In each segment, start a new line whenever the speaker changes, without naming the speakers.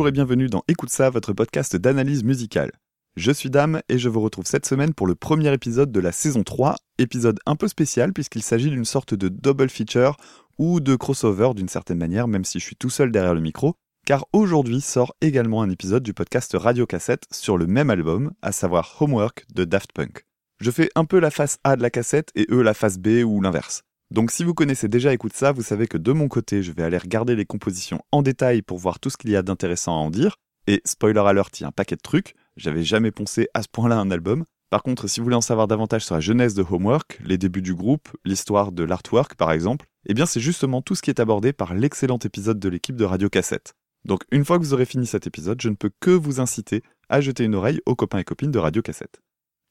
Bonjour et bienvenue dans Écoute ça, votre podcast d'analyse musicale. Je suis Dame et je vous retrouve cette semaine pour le premier épisode de la saison 3, épisode un peu spécial puisqu'il s'agit d'une sorte de double feature ou de crossover d'une certaine manière, même si je suis tout seul derrière le micro, car aujourd'hui sort également un épisode du podcast Radio Cassette sur le même album, à savoir Homework de Daft Punk. Je fais un peu la face A de la cassette et eux la face B ou l'inverse. Donc si vous connaissez déjà Écoute ça, vous savez que de mon côté, je vais aller regarder les compositions en détail pour voir tout ce qu'il y a d'intéressant à en dire. Et spoiler alert, il y a un paquet de trucs. J'avais jamais pensé à ce point-là un album. Par contre, si vous voulez en savoir davantage sur la jeunesse de Homework, les débuts du groupe, l'histoire de l'artwork par exemple, eh bien c'est justement tout ce qui est abordé par l'excellent épisode de l'équipe de Radio Cassette. Donc une fois que vous aurez fini cet épisode, je ne peux que vous inciter à jeter une oreille aux copains et copines de Radio Cassette.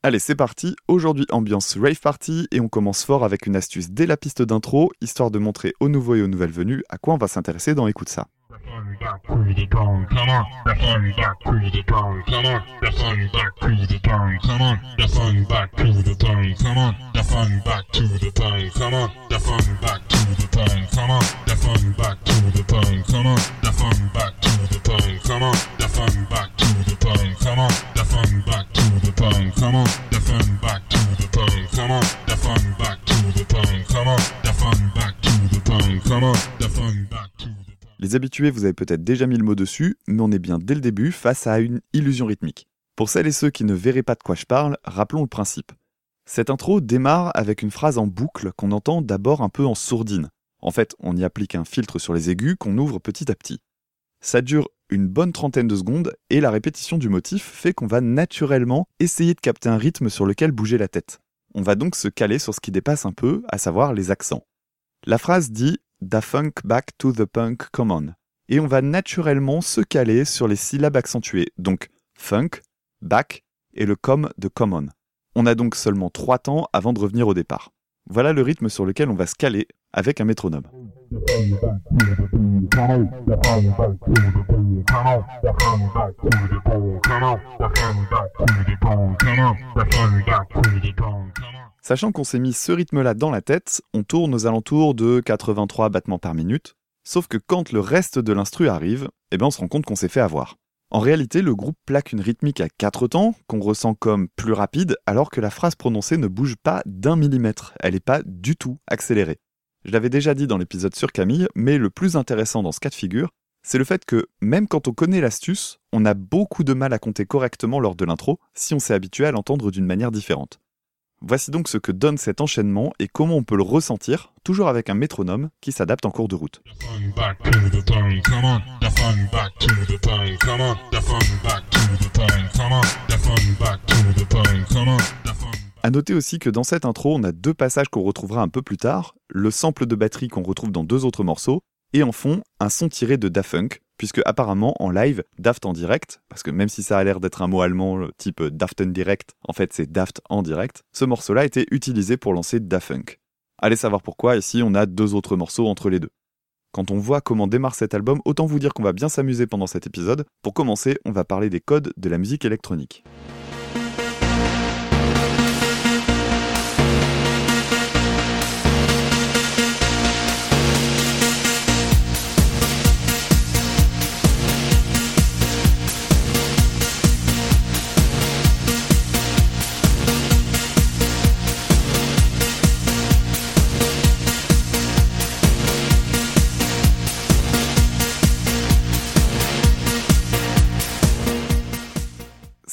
Allez, c'est parti. Aujourd'hui, ambiance rave party et on commence fort avec une astuce dès la piste d'intro, histoire de montrer aux nouveaux et aux nouvelles venues à quoi on va s'intéresser dans Écoute ça. Habitués, vous avez peut-être déjà mis le mot dessus, mais on est bien dès le début face à une illusion rythmique. Pour celles et ceux qui ne verraient pas de quoi je parle, rappelons le principe. Cette intro démarre avec une phrase en boucle qu'on entend d'abord un peu en sourdine. En fait, on y applique un filtre sur les aigus qu'on ouvre petit à petit. Ça dure une bonne trentaine de secondes et la répétition du motif fait qu'on va naturellement essayer de capter un rythme sur lequel bouger la tête. On va donc se caler sur ce qui dépasse un peu, à savoir les accents. La phrase dit Da funk back to the punk common. Et on va naturellement se caler sur les syllabes accentuées, donc funk, back et le com de common. On a donc seulement trois temps avant de revenir au départ. Voilà le rythme sur lequel on va se caler avec un métronome. Sachant qu'on s'est mis ce rythme-là dans la tête, on tourne aux alentours de 83 battements par minute, sauf que quand le reste de l'instru arrive, eh ben on se rend compte qu'on s'est fait avoir. En réalité, le groupe plaque une rythmique à 4 temps, qu'on ressent comme plus rapide, alors que la phrase prononcée ne bouge pas d'un millimètre, elle n'est pas du tout accélérée. Je l'avais déjà dit dans l'épisode sur Camille, mais le plus intéressant dans ce cas de figure, c'est le fait que, même quand on connaît l'astuce, on a beaucoup de mal à compter correctement lors de l'intro si on s'est habitué à l'entendre d'une manière différente. Voici donc ce que donne cet enchaînement et comment on peut le ressentir, toujours avec un métronome qui s'adapte en cours de route. A noter aussi que dans cette intro, on a deux passages qu'on retrouvera un peu plus tard, le sample de batterie qu'on retrouve dans deux autres morceaux, et en fond, un son tiré de Daft Punk, puisque apparemment en live, Daft en direct, parce que même si ça a l'air d'être un mot allemand type Daften direct, en fait c'est Daft en direct, ce morceau-là a été utilisé pour lancer Daft Punk. Allez savoir pourquoi, ici on a deux autres morceaux entre les deux. Quand on voit comment démarre cet album, autant vous dire qu'on va bien s'amuser pendant cet épisode. Pour commencer, on va parler des codes de la musique électronique.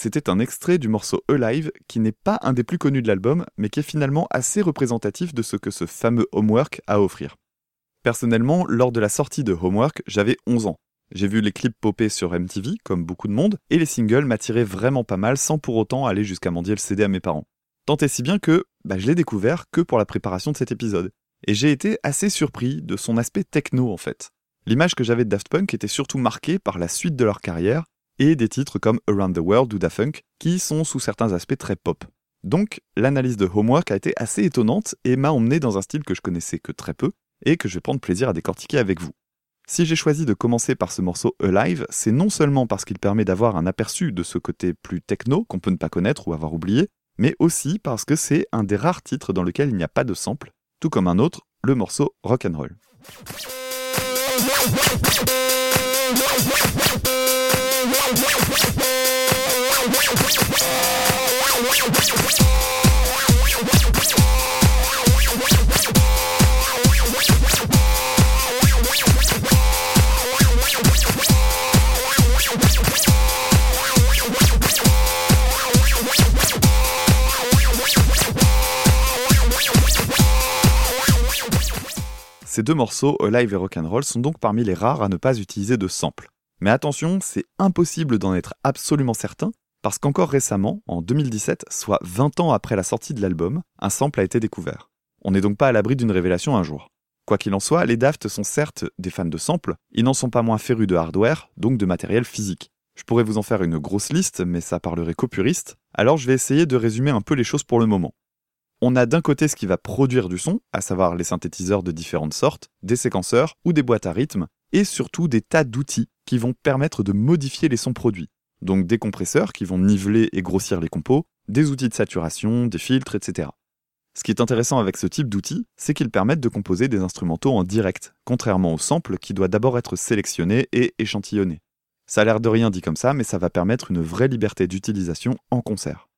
C'était un extrait du morceau Alive qui n'est pas un des plus connus de l'album, mais qui est finalement assez représentatif de ce que ce fameux Homework a à offrir. Personnellement, lors de la sortie de Homework, j'avais 11 ans. J'ai vu les clips popper sur MTV, comme beaucoup de monde, et les singles m'attiraient vraiment pas mal sans pour autant aller jusqu'à mendier le CD à mes parents. Tant et si bien que bah, je l'ai découvert que pour la préparation de cet épisode. Et j'ai été assez surpris de son aspect techno en fait. L'image que j'avais de Daft Punk était surtout marquée par la suite de leur carrière, et des titres comme Around the World ou Da Funk, qui sont sous certains aspects très pop. Donc, l'analyse de Homework a été assez étonnante et m'a emmené dans un style que je connaissais que très peu et que je vais prendre plaisir à décortiquer avec vous. Si j'ai choisi de commencer par ce morceau Alive, c'est non seulement parce qu'il permet d'avoir un aperçu de ce côté plus techno qu'on peut ne pas connaître ou avoir oublié, mais aussi parce que c'est un des rares titres dans lequel il n'y a pas de sample, tout comme un autre, le morceau Rock'n'Roll. Ces deux morceaux, Live et Rock'n'Roll, sont donc parmi les rares à ne pas utiliser de sample. Mais attention, c'est impossible d'en être absolument certain, parce qu'encore récemment, en 2017, soit 20 ans après la sortie de l'album, un sample a été découvert. On n'est donc pas à l'abri d'une révélation un jour. Quoi qu'il en soit, les Daft sont certes des fans de samples, ils n'en sont pas moins férus de hardware, donc de matériel physique. Je pourrais vous en faire une grosse liste, mais ça parlerait qu'aux puristes, alors je vais essayer de résumer un peu les choses pour le moment. On a d'un côté ce qui va produire du son, à savoir les synthétiseurs de différentes sortes, des séquenceurs ou des boîtes à rythme, et surtout des tas d'outils qui vont permettre de modifier les sons produits. Donc des compresseurs qui vont niveler et grossir les compos, des outils de saturation, des filtres, etc. Ce qui est intéressant avec ce type d'outils, c'est qu'ils permettent de composer des instrumentaux en direct, contrairement au sample qui doit d'abord être sélectionné et échantillonné. Ça a l'air de rien dit comme ça, mais ça va permettre une vraie liberté d'utilisation en concert.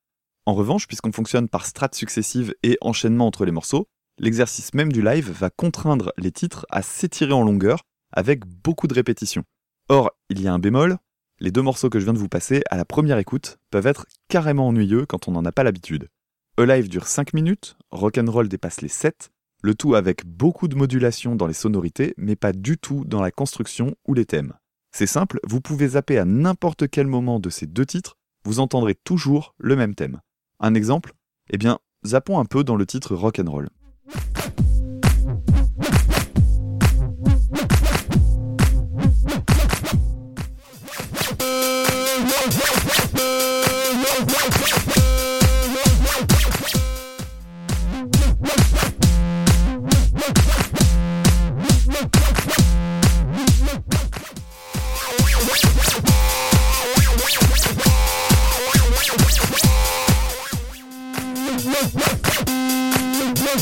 En revanche, puisqu'on fonctionne par strates successives et enchaînement entre les morceaux, l'exercice même du live va contraindre les titres à s'étirer en longueur avec beaucoup de répétitions. Or, il y a un bémol, les deux morceaux que je viens de vous passer à la première écoute peuvent être carrément ennuyeux quand on n'en a pas l'habitude. E Live dure 5 minutes, Rock'n'Roll dépasse les 7, le tout avec beaucoup de modulation dans les sonorités, mais pas du tout dans la construction ou les thèmes. C'est simple, vous pouvez zapper à n'importe quel moment de ces deux titres, vous entendrez toujours le même thème. Un exemple? Eh bien, zappons un peu dans le titre Rock'n'Roll. Vous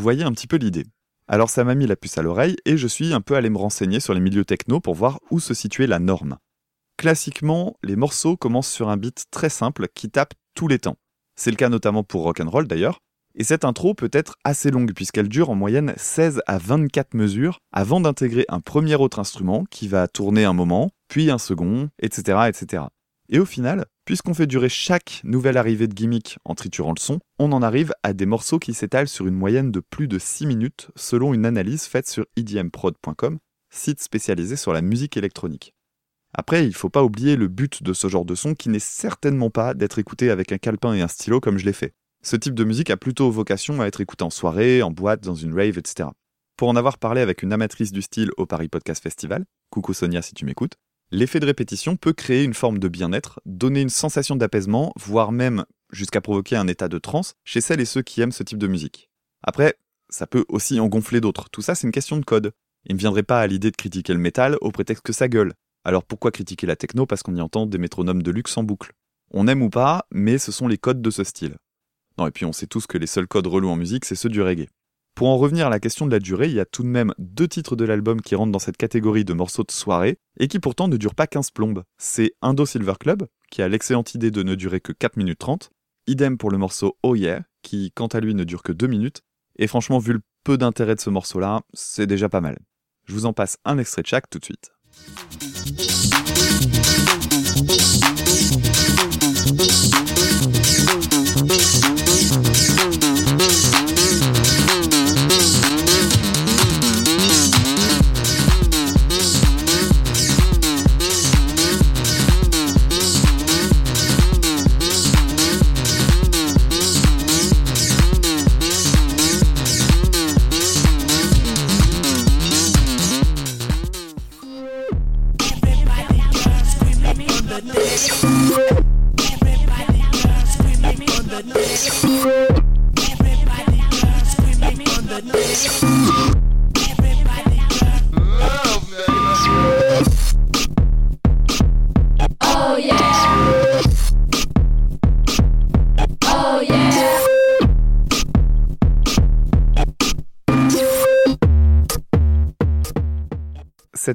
voyez un petit peu l'idée. Alors ça m'a mis la puce à l'oreille et je suis un peu allé me renseigner sur les milieux techno pour voir où se situait la norme. Classiquement, les morceaux commencent sur un beat très simple qui tape tous les temps. C'est le cas notamment pour Rock'n'Roll d'ailleurs, et cette intro peut être assez longue puisqu'elle dure en moyenne 16 à 24 mesures avant d'intégrer un premier autre instrument qui va tourner un moment, puis un second, etc. etc. Et au final, puisqu'on fait durer chaque nouvelle arrivée de gimmick en triturant le son, on en arrive à des morceaux qui s'étalent sur une moyenne de plus de 6 minutes selon une analyse faite sur idmprod.com, site spécialisé sur la musique électronique. Après, il faut pas oublier le but de ce genre de son qui n'est certainement pas d'être écouté avec un calepin et un stylo comme je l'ai fait. Ce type de musique a plutôt vocation à être écouté en soirée, en boîte, dans une rave, etc. Pour en avoir parlé avec une amatrice du style au Paris Podcast Festival, coucou Sonia si tu m'écoutes, l'effet de répétition peut créer une forme de bien-être, donner une sensation d'apaisement, voire même jusqu'à provoquer un état de transe chez celles et ceux qui aiment ce type de musique. Après, ça peut aussi en gonfler d'autres. Tout ça, c'est une question de code. Il ne viendrait pas à l'idée de critiquer le métal au prétexte que ça gueule. Alors pourquoi critiquer la techno? Parce qu'on y entend des métronomes de luxe en boucle On aime ou pas, mais ce sont les codes de ce style. Non, et puis on sait tous que les seuls codes relous en musique, c'est ceux du reggae. Pour en revenir à la question de la durée, il y a tout de même deux titres de l'album qui rentrent dans cette catégorie de morceaux de soirée, et qui pourtant ne durent pas 15 plombes. C'est Indo Silver Club, qui a l'excellente idée de ne durer que 4 minutes 30, idem pour le morceau Oh Yeah, qui quant à lui ne dure que 2 minutes, et franchement vu le peu d'intérêt de ce morceau-là, c'est déjà pas mal. Je vous en passe un extrait de chaque tout de suite.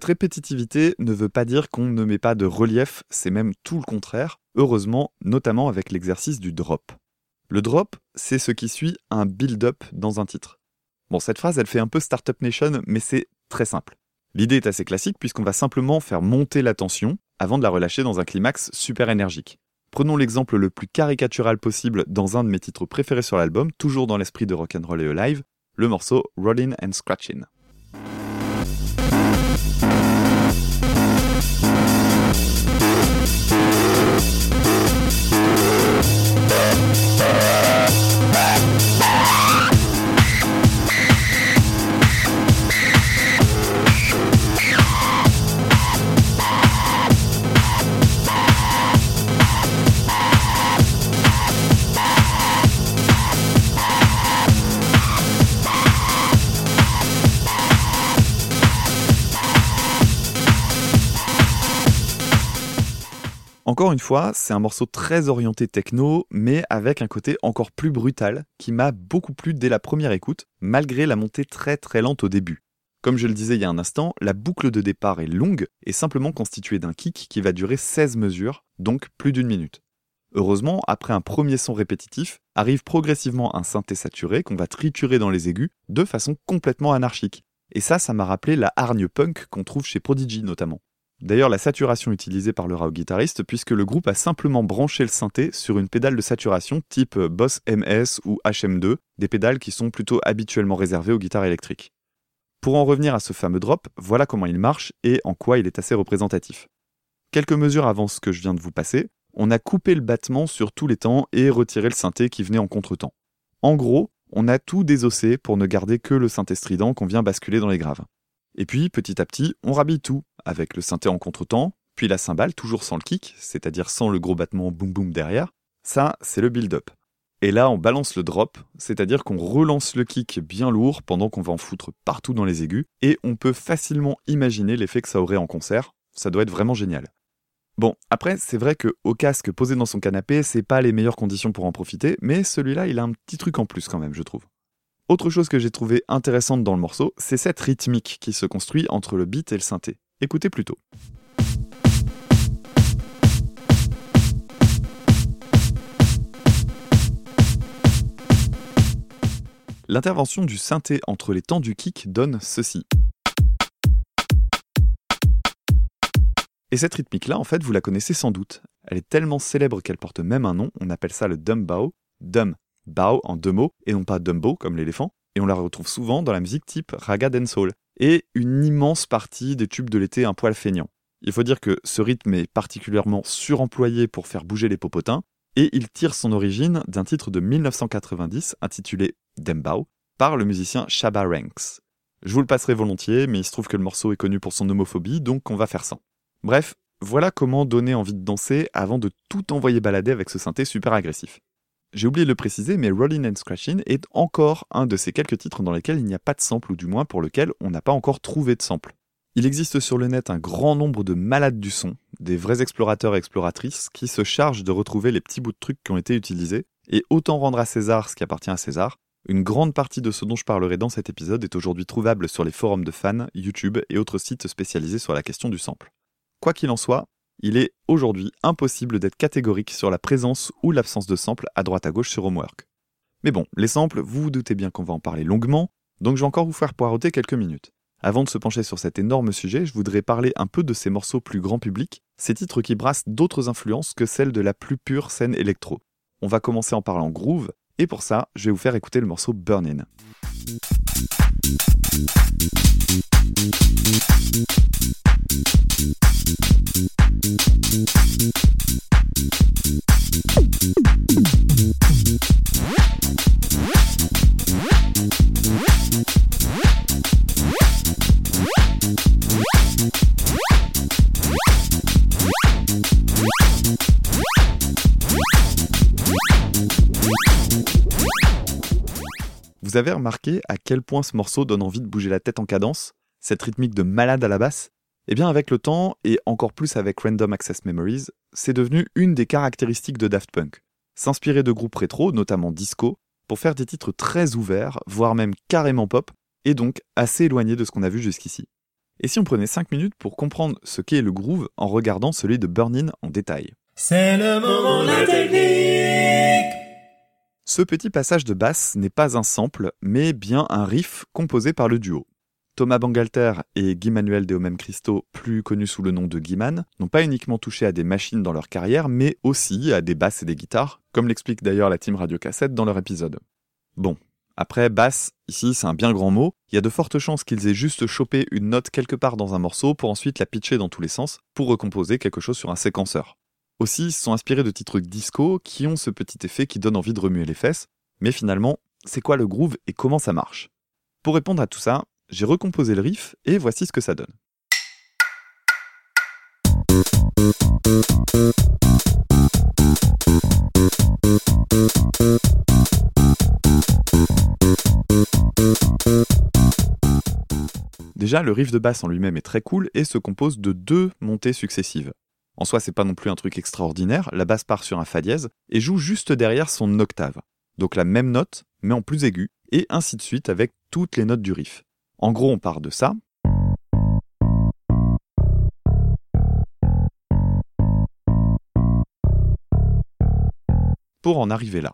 Cette répétitivité ne veut pas dire qu'on ne met pas de relief, c'est même tout le contraire, heureusement, notamment avec l'exercice du drop. Le drop, c'est ce qui suit un build-up dans un titre. Bon, cette phrase, elle fait un peu Startup Nation, mais c'est très simple. L'idée est assez classique puisqu'on va simplement faire monter la tension avant de la relâcher dans un climax super énergique. Prenons l'exemple le plus caricatural possible dans un de mes titres préférés sur l'album, toujours dans l'esprit de Rock'n'Roll et Alive, le morceau Rollin' and Scratchin'. Fois, c'est un morceau très orienté techno, mais avec un côté encore plus brutal, qui m'a beaucoup plu dès la première écoute, malgré la montée très très lente au début. Comme je le disais il y a un instant, la boucle de départ est longue et simplement constituée d'un kick qui va durer 16 mesures, donc plus d'une minute. Heureusement, après un premier son répétitif, arrive progressivement un synthé saturé qu'on va triturer dans les aigus de façon complètement anarchique. Et ça, ça m'a rappelé la hargne punk qu'on trouve chez Prodigy notamment. D'ailleurs, la saturation utilisée par le raw guitariste, puisque le groupe a simplement branché le synthé sur une pédale de saturation type Boss MS ou HM2, des pédales qui sont plutôt habituellement réservées aux guitares électriques. Pour en revenir à ce fameux drop, voilà comment il marche et en quoi il est assez représentatif. Quelques mesures avant ce que je viens de vous passer, on a coupé le battement sur tous les temps et retiré le synthé qui venait en contretemps. En gros, on a tout désossé pour ne garder que le synthé strident qu'on vient basculer dans les graves. Et puis, petit à petit, on rhabille tout, avec le synthé en contretemps, puis la cymbale, toujours sans le kick, c'est-à-dire sans le gros battement boum boum derrière. Ça, c'est le build-up. Et là, on balance le drop, c'est-à-dire qu'on relance le kick bien lourd pendant qu'on va en foutre partout dans les aigus, et on peut facilement imaginer l'effet que ça aurait en concert. Ça doit être vraiment génial. Bon, après, c'est vrai que au casque posé dans son canapé, c'est pas les meilleures conditions pour en profiter, mais celui-là, il a un petit truc en plus quand même, je trouve. Autre chose que j'ai trouvé intéressante dans le morceau, c'est cette rythmique qui se construit entre le beat et le synthé. Écoutez plutôt. L'intervention du synthé entre les temps du kick donne ceci. Et cette rythmique-là, en fait, vous la connaissez sans doute. Elle est tellement célèbre qu'elle porte même un nom, on appelle ça le dumb bow, dumb bow en deux mots, et non pas dumbo comme l'éléphant, et on la retrouve souvent dans la musique type raga dancehall, et une immense partie des tubes de l'été un poil feignant. Il faut dire que ce rythme est particulièrement suremployé pour faire bouger les popotins, et il tire son origine d'un titre de 1990 intitulé Dembao par le musicien Shabba Ranks. Je vous le passerai volontiers, mais il se trouve que le morceau est connu pour son homophobie, donc on va faire ça. Bref, voilà comment donner envie de danser avant de tout envoyer balader avec ce synthé super agressif. J'ai oublié de le préciser, mais Rollin' and Scratchin' est encore un de ces quelques titres dans lesquels il n'y a pas de sample, ou du moins pour lequel on n'a pas encore trouvé de sample. Il existe sur le net un grand nombre de malades du son, des vrais explorateurs et exploratrices, qui se chargent de retrouver les petits bouts de trucs qui ont été utilisés, et autant rendre à César ce qui appartient à César, une grande partie de ce dont je parlerai dans cet épisode est aujourd'hui trouvable sur les forums de fans, YouTube et autres sites spécialisés sur la question du sample. Quoi qu'il en soit, il est aujourd'hui impossible d'être catégorique sur la présence ou l'absence de samples à droite à gauche sur Homework. Mais bon, les samples, vous vous doutez bien qu'on va en parler longuement, donc je vais encore vous faire poireauter quelques minutes. Avant de se pencher sur cet énorme sujet, je voudrais parler un peu de ces morceaux plus grand public, ces titres qui brassent d'autres influences que celles de la plus pure scène électro. On va commencer en parlant groove, et pour ça, je vais vous faire écouter le morceau Burnin'. Vous avez remarqué à quel point ce morceau donne envie de bouger la tête en cadence, cette rythmique de malade à la basse? Eh bien avec le temps, et encore plus avec Random Access Memories, c'est devenu une des caractéristiques de Daft Punk. S'inspirer de groupes rétro, notamment disco, pour faire des titres très ouverts, voire même carrément pop, et donc assez éloignés de ce qu'on a vu jusqu'ici. Et si on prenait 5 minutes pour comprendre ce qu'est le groove en regardant celui de Burnin en détail
C'est le moment de la technique
Ce petit passage de basse n'est pas un sample, mais bien un riff composé par le duo. Thomas Bangalter et Guy Manuel de Homem Christo, plus connus sous le nom de Guiman, n'ont pas uniquement touché à des machines dans leur carrière, mais aussi à des basses et des guitares, comme l'explique d'ailleurs la team Radio Cassette dans leur épisode. Bon, après basse, ici c'est un bien grand mot, il y a de fortes chances qu'ils aient juste chopé une note quelque part dans un morceau pour ensuite la pitcher dans tous les sens pour recomposer quelque chose sur un séquenceur. Aussi, ils se sont inspirés de titres disco qui ont ce petit effet qui donne envie de remuer les fesses, mais finalement, c'est quoi le groove et comment ça marche? Pour répondre à tout ça, j'ai recomposé le riff et voici ce que ça donne. Déjà, le riff de basse en lui-même est très cool et se compose de deux montées successives. En soi, c'est pas non plus un truc extraordinaire, la basse part sur un fa dièse et joue juste derrière son octave. Donc la même note, mais en plus aigu, et ainsi de suite avec toutes les notes du riff. En gros, on part de ça. Pour en arriver là.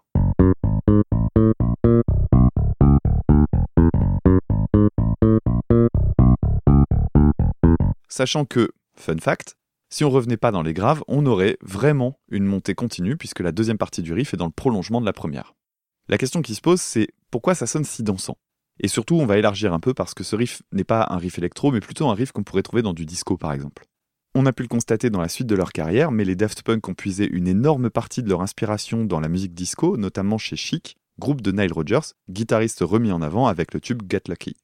Sachant que, fun fact, si on revenait pas dans les graves, on aurait vraiment une montée continue puisque la deuxième partie du riff est dans le prolongement de la première. La question qui se pose, c'est pourquoi ça sonne si dansant? Et surtout, on va élargir un peu parce que ce riff n'est pas un riff électro, mais plutôt un riff qu'on pourrait trouver dans du disco par exemple. On a pu le constater dans la suite de leur carrière, mais les Daft Punk ont puisé une énorme partie de leur inspiration dans la musique disco, notamment chez Chic, groupe de Nile Rodgers, guitariste remis en avant avec le tube Get Lucky.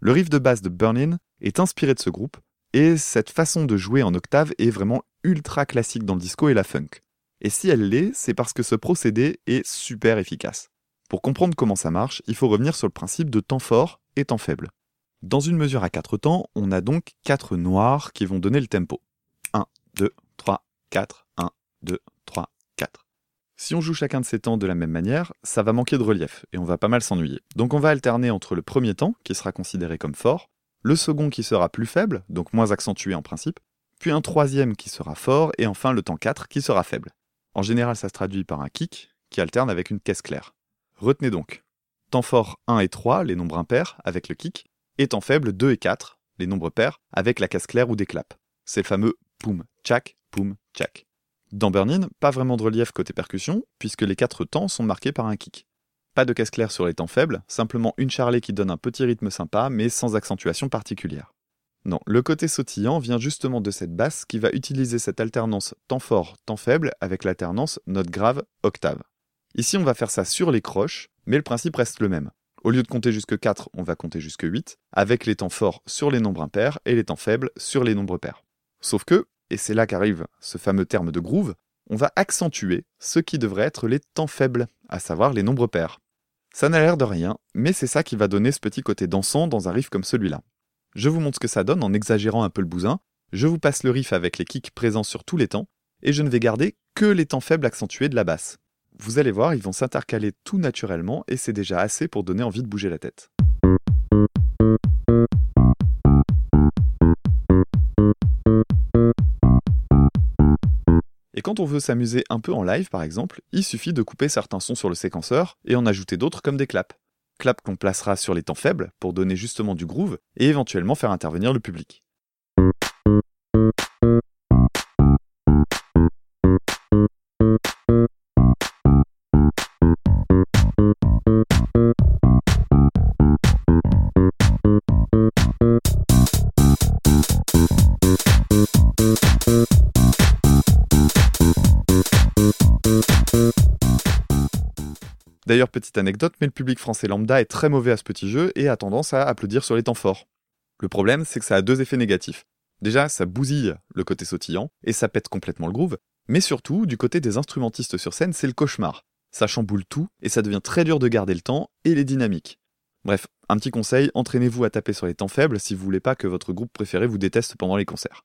Le riff de basse de Burnin est inspiré de ce groupe, et cette façon de jouer en octave est vraiment ultra classique dans le disco et la funk. Et si elle l'est, c'est parce que ce procédé est super efficace. Pour comprendre comment ça marche, il faut revenir sur le principe de temps fort et temps faible. Dans une mesure à quatre temps, on a donc quatre noirs qui vont donner le tempo. 1, 2, 3, 4, 1, 2, 3, 4. Si on joue chacun de ces temps de la même manière, ça va manquer de relief et on va pas mal s'ennuyer. Donc on va alterner entre le premier temps, qui sera considéré comme fort, le second qui sera plus faible, donc moins accentué en principe, puis un troisième qui sera fort, et enfin le temps 4 qui sera faible. En général, ça se traduit par un kick qui alterne avec une caisse claire. Retenez donc, temps fort 1 et 3, les nombres impairs, avec le kick, et temps faible 2 et 4, les nombres pairs, avec la caisse claire ou des claps. C'est le fameux poum, tchak, poum, tchak. Dans Burnin, pas vraiment de relief côté percussion, puisque les quatre temps sont marqués par un kick. Pas de caisse claire sur les temps faibles, simplement une charlée qui donne un petit rythme sympa, mais sans accentuation particulière. Non, le côté sautillant vient justement de cette basse qui va utiliser cette alternance temps fort, temps faible avec l'alternance note grave, octave. Ici, on va faire ça sur les croches, mais le principe reste le même. Au lieu de compter jusque 4, on va compter jusque 8, avec les temps forts sur les nombres impairs et les temps faibles sur les nombres pairs. Sauf que, et c'est là qu'arrive ce fameux terme de groove, on va accentuer ce qui devrait être les temps faibles, à savoir les nombres pairs. Ça n'a l'air de rien, mais c'est ça qui va donner ce petit côté dansant dans un riff comme celui-là. Je vous montre ce que ça donne en exagérant un peu le bousin, je vous passe le riff avec les kicks présents sur tous les temps, et je ne vais garder que les temps faibles accentués de la basse. Vous allez voir, ils vont s'intercaler tout naturellement, et c'est déjà assez pour donner envie de bouger la tête. Et quand on veut s'amuser un peu en live, par exemple, il suffit de couper certains sons sur le séquenceur et en ajouter d'autres comme des claps. Claps qu'on placera sur les temps faibles pour donner justement du groove et éventuellement faire intervenir le public. D'ailleurs, petite anecdote, mais le public français lambda est très mauvais à ce petit jeu et a tendance à applaudir sur les temps forts. Le problème, c'est que ça a deux effets négatifs. Déjà, ça bousille le côté sautillant et ça pète complètement le groove, mais surtout, du côté des instrumentistes sur scène, c'est le cauchemar. Ça chamboule tout et ça devient très dur de garder le temps et les dynamiques. Bref, un petit conseil, entraînez-vous à taper sur les temps faibles si vous voulez pas que votre groupe préféré vous déteste pendant les concerts.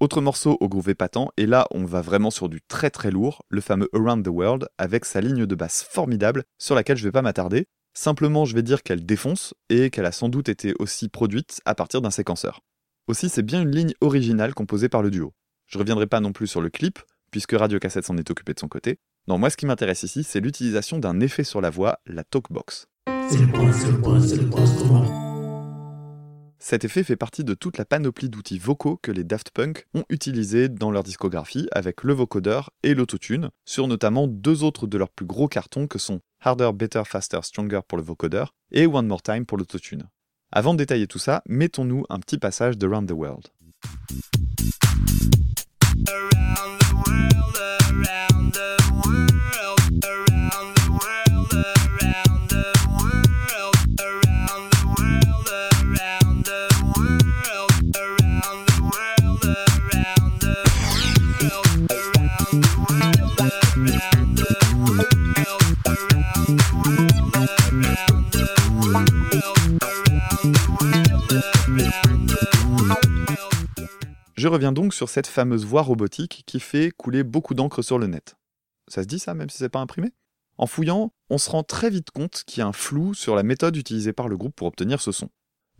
Autre morceau au groove épatant, et là on va vraiment sur du très très lourd, le fameux Around the World, avec sa ligne de basse formidable, sur laquelle je vais pas m'attarder. Simplement je vais dire qu'elle défonce, et qu'elle a sans doute été aussi produite à partir d'un séquenceur. Aussi, c'est bien une ligne originale composée par le duo. Je reviendrai pas non plus sur le clip, puisque Radio Cassette s'en est occupé de son côté. Non, moi ce qui m'intéresse ici, c'est l'utilisation d'un effet sur la voix, la talkbox. Cet effet fait partie de toute la panoplie d'outils vocaux que les Daft Punk ont utilisés dans leur discographie avec le vocodeur et l'autotune, sur notamment deux autres de leurs plus gros cartons que sont Harder, Better, Faster, Stronger pour le vocodeur et One More Time pour l'autotune. Avant de détailler tout ça, mettons-nous un petit passage de Round the World. Je reviens donc sur cette fameuse voix robotique qui fait couler beaucoup d'encre sur le net. Ça se dit ça, même si c'est pas imprimé? En fouillant, on se rend très vite compte qu'il y a un flou sur la méthode utilisée par le groupe pour obtenir ce son.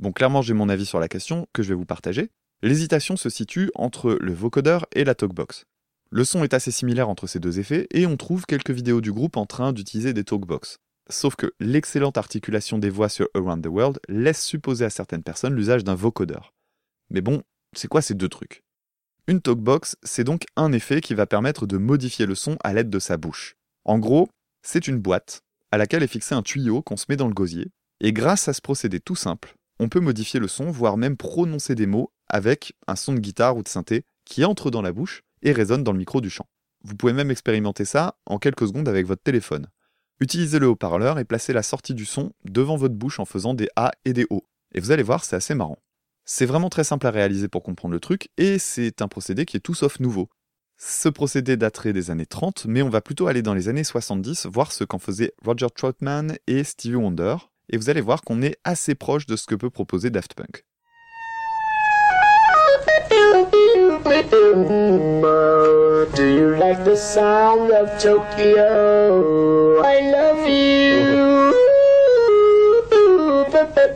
Bon, clairement, j'ai mon avis sur la question que je vais vous partager. L'hésitation se situe entre le vocodeur et la talkbox. Le son est assez similaire entre ces deux effets et on trouve quelques vidéos du groupe en train d'utiliser des talkbox. Sauf que l'excellente articulation des voix sur Around the World laisse supposer à certaines personnes l'usage d'un vocodeur. Mais bon, c'est quoi ces deux trucs? Une talkbox, c'est donc un effet qui va permettre de modifier le son à l'aide de sa bouche. En gros, c'est une boîte à laquelle est fixé un tuyau qu'on se met dans le gosier, et grâce à ce procédé tout simple, on peut modifier le son, voire même prononcer des mots avec un son de guitare ou de synthé qui entre dans la bouche et résonne dans le micro du chant. Vous pouvez même expérimenter ça en quelques secondes avec votre téléphone. Utilisez le haut-parleur et placez la sortie du son devant votre bouche en faisant des A et des O. Et vous allez voir, c'est assez marrant. C'est vraiment très simple à réaliser pour comprendre le truc, et c'est un procédé qui est tout sauf nouveau. Ce procédé daterait des années 30, mais on va plutôt aller dans les années 70 voir ce qu'en faisaient Roger Troutman et Stevie Wonder, et vous allez voir qu'on est assez proche de ce que peut proposer Daft Punk.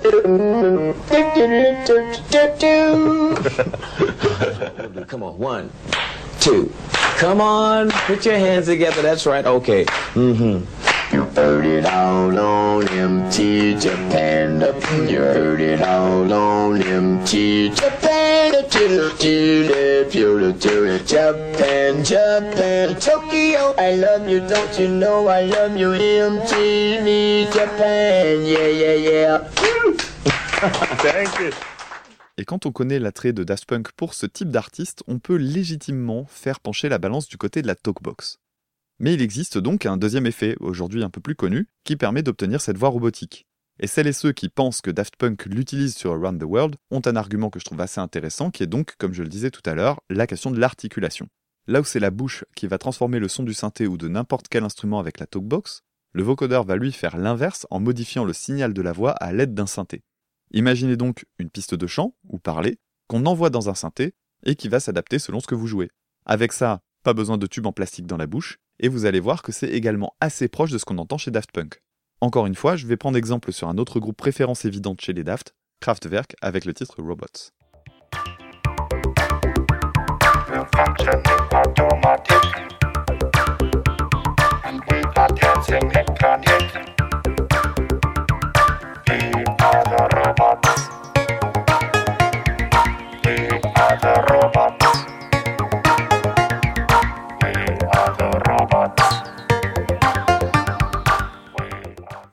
Come on, one, two. Come on, put your hands together. That's right. Okay. Mm-hmm.
Heard it all on MT Japan. You heard it all on MT Japan. Japan, Japan, Tokyo. I love you, don't you know I love you, MTV Japan. Yeah, yeah, yeah.
Thank you. Et quand on connaît l'attrait de Daft Punk pour ce type d'artiste, on peut légitimement faire pencher la balance du côté de la talkbox. Mais il existe donc un deuxième effet, aujourd'hui un peu plus connu, qui permet d'obtenir cette voix robotique. Et celles et ceux qui pensent que Daft Punk l'utilise sur Around the World ont un argument que je trouve assez intéressant, qui est donc, comme je le disais tout à l'heure, la question de l'articulation. Là où c'est la bouche qui va transformer le son du synthé ou de n'importe quel instrument avec la talkbox, le vocodeur va lui faire l'inverse en modifiant le signal de la voix à l'aide d'un synthé. Imaginez donc une piste de chant, ou parler, qu'on envoie dans un synthé, et qui va s'adapter selon ce que vous jouez. Avec ça, pas besoin de tube en plastique dans la bouche, et vous allez voir que c'est également assez proche de ce qu'on entend chez Daft Punk. Encore une fois, je vais prendre exemple sur un autre groupe préférence évidente chez les Daft, Kraftwerk, avec le titre Robots.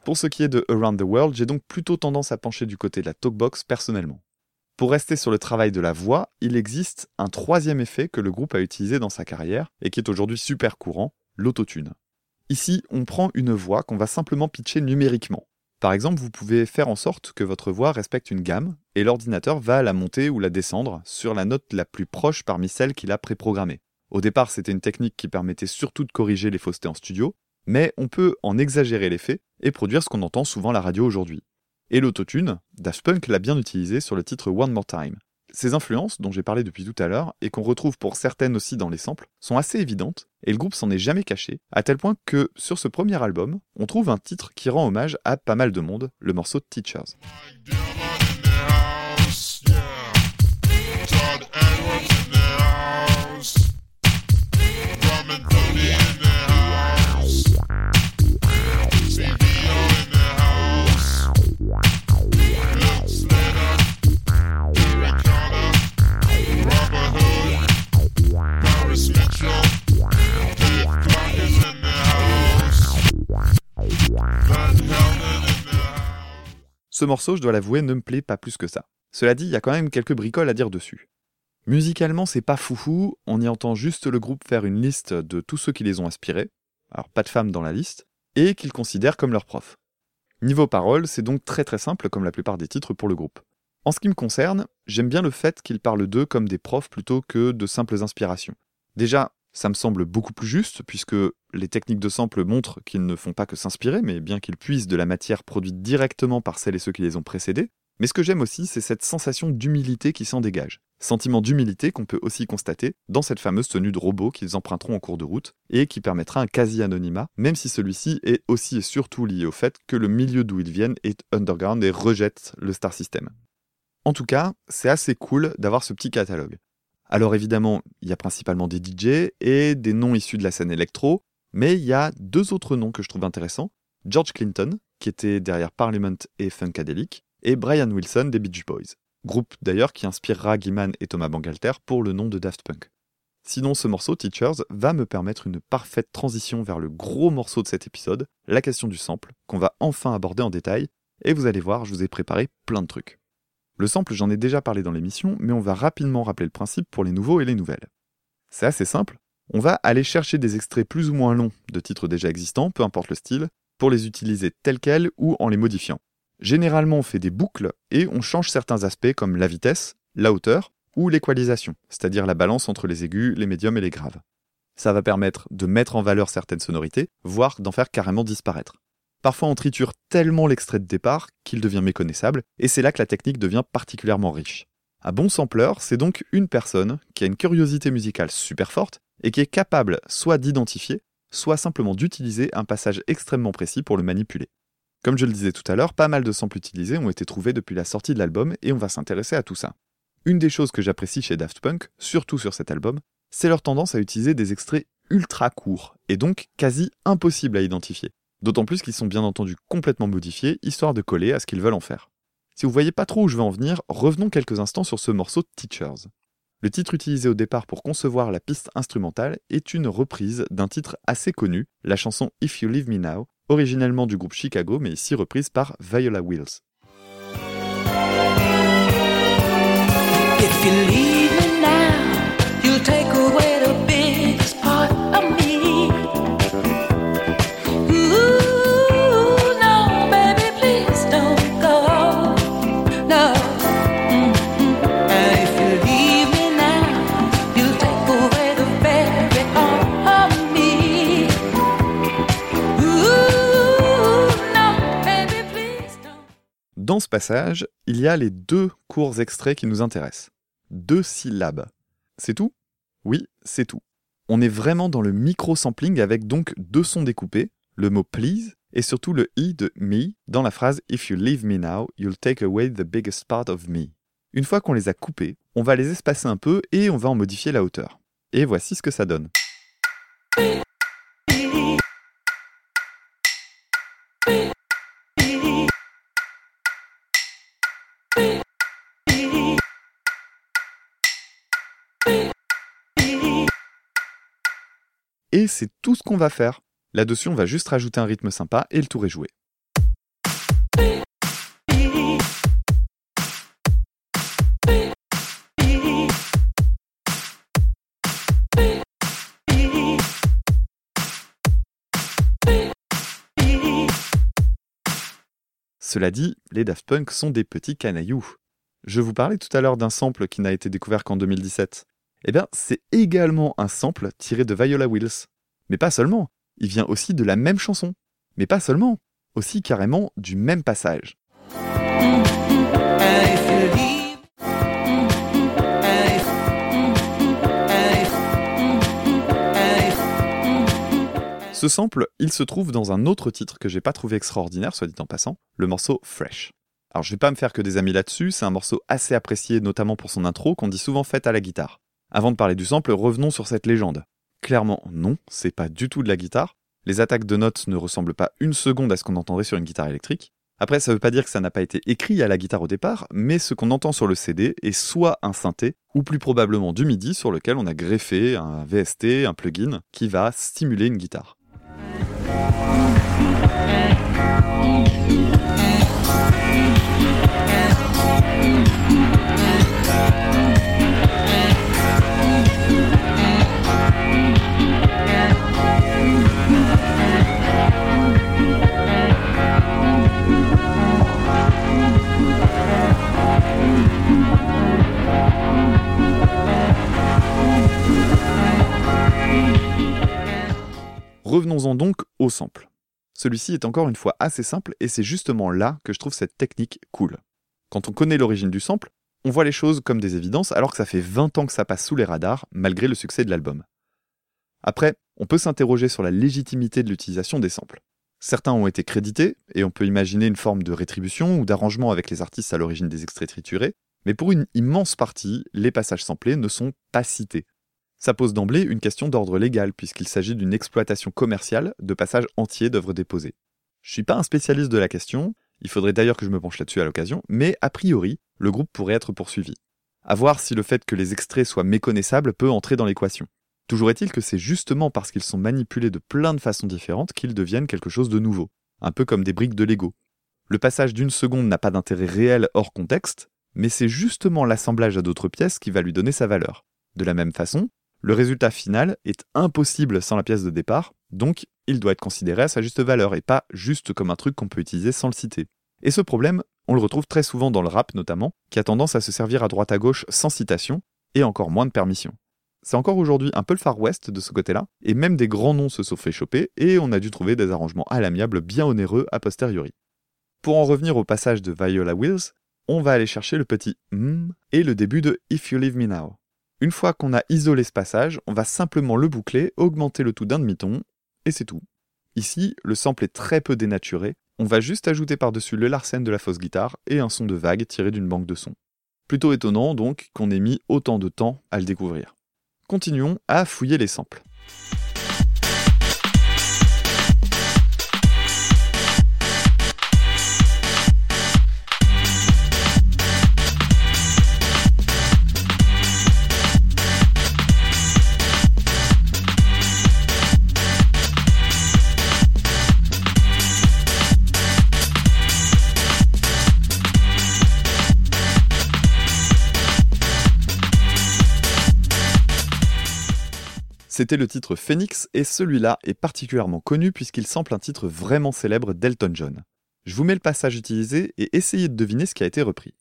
Pour ce qui est de Around the World, j'ai donc plutôt tendance à pencher du côté de la talkbox personnellement. Pour rester sur le travail de la voix, il existe un troisième effet que le groupe a utilisé dans sa carrière et qui est aujourd'hui super courant, l'autotune. Ici, on prend une voix qu'on va simplement pitcher numériquement. Par exemple, vous pouvez faire en sorte que votre voix respecte une gamme et l'ordinateur va la monter ou la descendre sur la note la plus proche parmi celles qu'il a préprogrammées. Au départ, c'était une technique qui permettait surtout de corriger les faussetés en studio, mais on peut en exagérer l'effet et produire ce qu'on entend souvent la radio aujourd'hui. Et l'autotune, Daft Punk l'a bien utilisé sur le titre One More Time. Ces influences, dont j'ai parlé depuis tout à l'heure, et qu'on retrouve pour certaines aussi dans les samples, sont assez évidentes, et le groupe s'en est jamais caché, à tel point que, sur ce premier album, on trouve un titre qui rend hommage à pas mal de monde, le morceau Teachers. Ce morceau, je dois l'avouer, ne me plaît pas plus que ça. Cela dit, il y a quand même quelques bricoles à dire dessus. Musicalement, c'est pas foufou, on y entend juste le groupe faire une liste de tous ceux qui les ont inspirés, alors pas de femmes dans la liste, et qu'ils considèrent comme leur prof. Niveau parole, c'est donc très très simple comme la plupart des titres pour le groupe. En ce qui me concerne, j'aime bien le fait qu'ils parlent d'eux comme des profs plutôt que de simples inspirations. Déjà, ça me semble beaucoup plus juste, puisque les techniques de sample montrent qu'ils ne font pas que s'inspirer, mais bien qu'ils puissent de la matière produite directement par celles et ceux qui les ont précédés. Mais ce que j'aime aussi, c'est cette sensation d'humilité qui s'en dégage. Sentiment d'humilité qu'on peut aussi constater dans cette fameuse tenue de robot qu'ils emprunteront en cours de route et qui permettra un quasi-anonymat, même si celui-ci est aussi et surtout lié au fait que le milieu d'où ils viennent est underground et rejette le star system. En tout cas, c'est assez cool d'avoir ce petit catalogue. Alors évidemment, il y a principalement des DJ et des noms issus de la scène électro, mais il y a deux autres noms que je trouve intéressants. George Clinton, qui était derrière Parliament et Funkadelic, et Brian Wilson des Beach Boys. Groupe d'ailleurs qui inspirera Guiman et Thomas Bangalter pour le nom de Daft Punk. Sinon, ce morceau, Teachers, va me permettre une parfaite transition vers le gros morceau de cet épisode, la question du sample, qu'on va enfin aborder en détail, et vous allez voir, je vous ai préparé plein de trucs. Le sample, j'en ai déjà parlé dans l'émission, mais on va rapidement rappeler le principe pour les nouveaux et les nouvelles. C'est assez simple, on va aller chercher des extraits plus ou moins longs de titres déjà existants, peu importe le style, pour les utiliser tels quels ou en les modifiant. Généralement, on fait des boucles et on change certains aspects comme la vitesse, la hauteur ou l'équalisation, c'est-à-dire la balance entre les aigus, les médiums et les graves. Ça va permettre de mettre en valeur certaines sonorités, voire d'en faire carrément disparaître. Parfois on triture tellement l'extrait de départ qu'il devient méconnaissable, et c'est là que la technique devient particulièrement riche. Un bon sampler, c'est donc une personne qui a une curiosité musicale super forte et qui est capable soit d'identifier, soit simplement d'utiliser un passage extrêmement précis pour le manipuler. Comme je le disais tout à l'heure, pas mal de samples utilisés ont été trouvés depuis la sortie de l'album et on va s'intéresser à tout ça. Une des choses que j'apprécie chez Daft Punk, surtout sur cet album, c'est leur tendance à utiliser des extraits ultra courts et donc quasi impossibles à identifier. D'autant plus qu'ils sont bien entendu complètement modifiés, histoire de coller à ce qu'ils veulent en faire. Si vous voyez pas trop où je veux en venir, revenons quelques instants sur ce morceau Teachers. Le titre utilisé au départ pour concevoir la piste instrumentale est une reprise d'un titre assez connu, la chanson If You Leave Me Now, originellement du groupe Chicago mais ici reprise par Viola Wills. Dans ce passage, il y a les deux courts extraits qui nous intéressent. Deux syllabes. C'est tout? Oui, c'est tout. On est vraiment dans le micro-sampling avec donc deux sons découpés, le mot please et surtout le i de me dans la phrase If you leave me now, you'll take away the biggest part of me. Une fois qu'on les a coupés, on va les espacer un peu et on va en modifier la hauteur. Et voici ce que ça donne. Et c'est tout ce qu'on va faire. Là-dessus, on va juste rajouter un rythme sympa et le tour est joué. Cela dit, les Daft Punk sont des petits canailloux. Je vous parlais tout à l'heure d'un sample qui n'a été découvert qu'en 2017. Eh bien, c'est également un sample tiré de Viola Wills. Mais pas seulement, il vient aussi de la même chanson. Mais pas seulement, aussi carrément du même passage. Ce sample, il se trouve dans un autre titre que j'ai pas trouvé extraordinaire, soit dit en passant, le morceau Fresh. Alors je vais pas me faire que des amis là-dessus, c'est un morceau assez apprécié notamment pour son intro qu'on dit souvent faite à la guitare. Avant de parler du sample, revenons sur cette légende. Clairement, non, c'est pas du tout de la guitare. Les attaques de notes ne ressemblent pas une seconde à ce qu'on entendrait sur une guitare électrique. Après, ça veut pas dire que ça n'a pas été écrit à la guitare au départ, mais ce qu'on entend sur le CD est soit un synthé, ou plus probablement du MIDI sur lequel on a greffé un VST, un plugin, qui va stimuler une guitare. Revenons-en donc au sample. Celui-ci est encore une fois assez simple et c'est justement là que je trouve cette technique cool. Quand on connaît l'origine du sample, on voit les choses comme des évidences alors que ça fait 20 ans que ça passe sous les radars malgré le succès de l'album. Après, on peut s'interroger sur la légitimité de l'utilisation des samples. Certains ont été crédités, et on peut imaginer une forme de rétribution ou d'arrangement avec les artistes à l'origine des extraits triturés, mais pour une immense partie, les passages samplés ne sont pas cités. Ça pose d'emblée une question d'ordre légal, puisqu'il s'agit d'une exploitation commerciale de passages entiers d'œuvres déposées. Je suis pas un spécialiste de la question, il faudrait d'ailleurs que je me penche là-dessus à l'occasion, mais a priori, le groupe pourrait être poursuivi. À voir si le fait que les extraits soient méconnaissables peut entrer dans l'équation. Toujours est-il que c'est justement parce qu'ils sont manipulés de plein de façons différentes qu'ils deviennent quelque chose de nouveau, un peu comme des briques de Lego. Le passage d'une seconde n'a pas d'intérêt réel hors contexte, mais c'est justement l'assemblage à d'autres pièces qui va lui donner sa valeur. De la même façon, le résultat final est impossible sans la pièce de départ, donc il doit être considéré à sa juste valeur et pas juste comme un truc qu'on peut utiliser sans le citer. Et ce problème, on le retrouve très souvent dans le rap notamment, qui a tendance à se servir à droite à gauche sans citation, et encore moins de permission. C'est encore aujourd'hui un peu le Far West de ce côté-là, et même des grands noms se sont fait choper, et on a dû trouver des arrangements à l'amiable bien onéreux a posteriori. Pour en revenir au passage de Viola Wills, on va aller chercher le petit mm et le début de If You Leave Me Now. Une fois qu'on a isolé ce passage, on va simplement le boucler, augmenter le tout d'un demi-ton, et c'est tout. Ici, le sample est très peu dénaturé, on va juste ajouter par-dessus le Larsen de la fausse guitare et un son de vague tiré d'une banque de sons. Plutôt étonnant donc qu'on ait mis autant de temps à le découvrir. Continuons à fouiller les samples. C'était le titre Phoenix et celui-là est particulièrement connu puisqu'il sample un titre vraiment célèbre d'Elton John. Je vous mets le passage utilisé et essayez de deviner ce qui a été repris.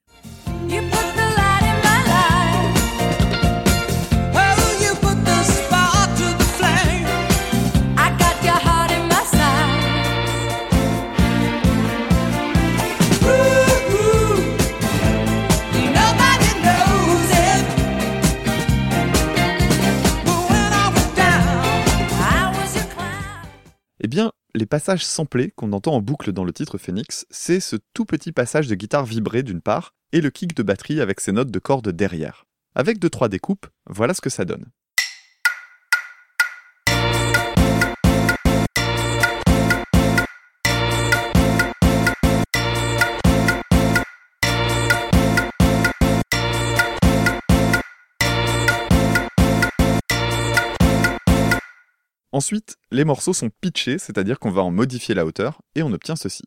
Eh bien, les passages samplés qu'on entend en boucle dans le titre Phoenix, c'est ce tout petit passage de guitare vibrée d'une part et le kick de batterie avec ses notes de cordes derrière. Avec 2-3 découpes, voilà ce que ça donne. Ensuite, les morceaux sont pitchés, c'est-à-dire qu'on va en modifier la hauteur, et on obtient ceci.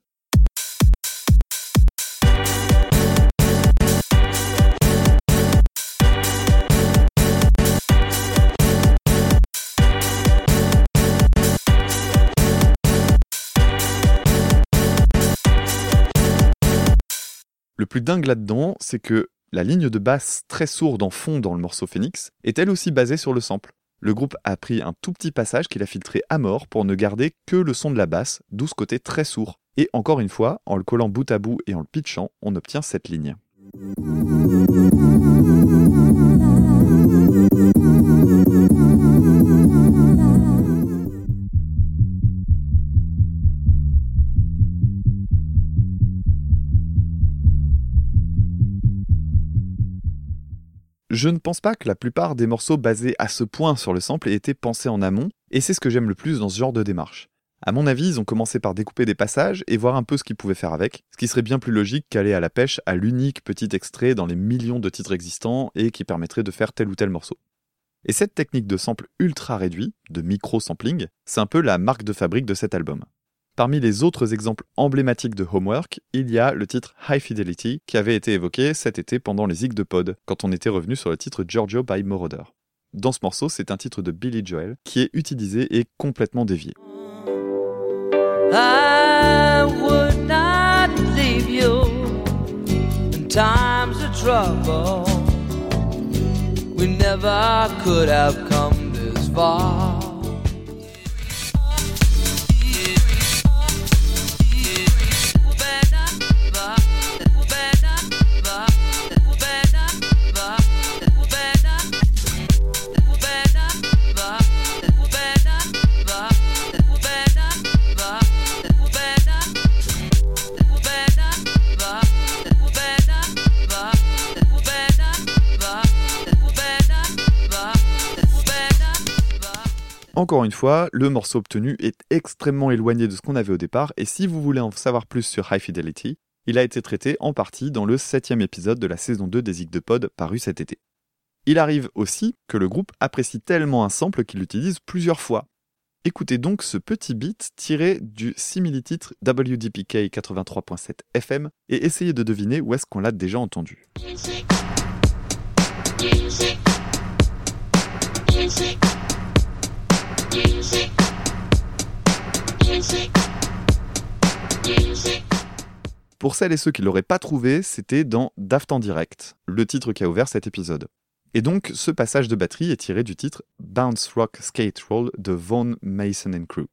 Le plus dingue là-dedans, c'est que la ligne de basse très sourde en fond dans le morceau Phoenix est elle aussi basée sur le sample. Le groupe a pris un tout petit passage qu'il a filtré à mort pour ne garder que le son de la basse, d'où ce côté très sourd. Et encore une fois, en le collant bout à bout et en le pitchant, on obtient cette ligne. Je ne pense pas que la plupart des morceaux basés à ce point sur le sample aient été pensés en amont, et c'est ce que j'aime le plus dans ce genre de démarche. À mon avis, ils ont commencé par découper des passages et voir un peu ce qu'ils pouvaient faire avec, ce qui serait bien plus logique qu'aller à la pêche à l'unique petit extrait dans les millions de titres existants et qui permettrait de faire tel ou tel morceau. Et cette technique de sample ultra réduit, de micro-sampling, c'est un peu la marque de fabrique de cet album. Parmi les autres exemples emblématiques de Homework, il y a le titre High Fidelity qui avait été évoqué cet été pendant les Zig de Pod, quand on était revenu sur le titre Giorgio by Moroder. Dans ce morceau, c'est un titre de Billy Joel qui est utilisé et complètement dévié. Encore une fois, le morceau obtenu est extrêmement éloigné de ce qu'on avait au départ, et si vous voulez en savoir plus sur High Fidelity, il a été traité en partie dans le septième épisode de la saison 2 des de Pod paru cet été. Il arrive aussi que le groupe apprécie tellement un sample qu'il l'utilise plusieurs fois. Écoutez donc ce petit beat tiré du simili-titre WDPK 83.7 FM et essayez de deviner où est-ce qu'on l'a déjà entendu. Pour celles et ceux qui l'auraient pas trouvé, c'était dans Daft en direct, le titre qui a ouvert cet épisode. Et donc, ce passage de batterie est tiré du titre Bounce Rock Skate Roll de Von Mason and Crew.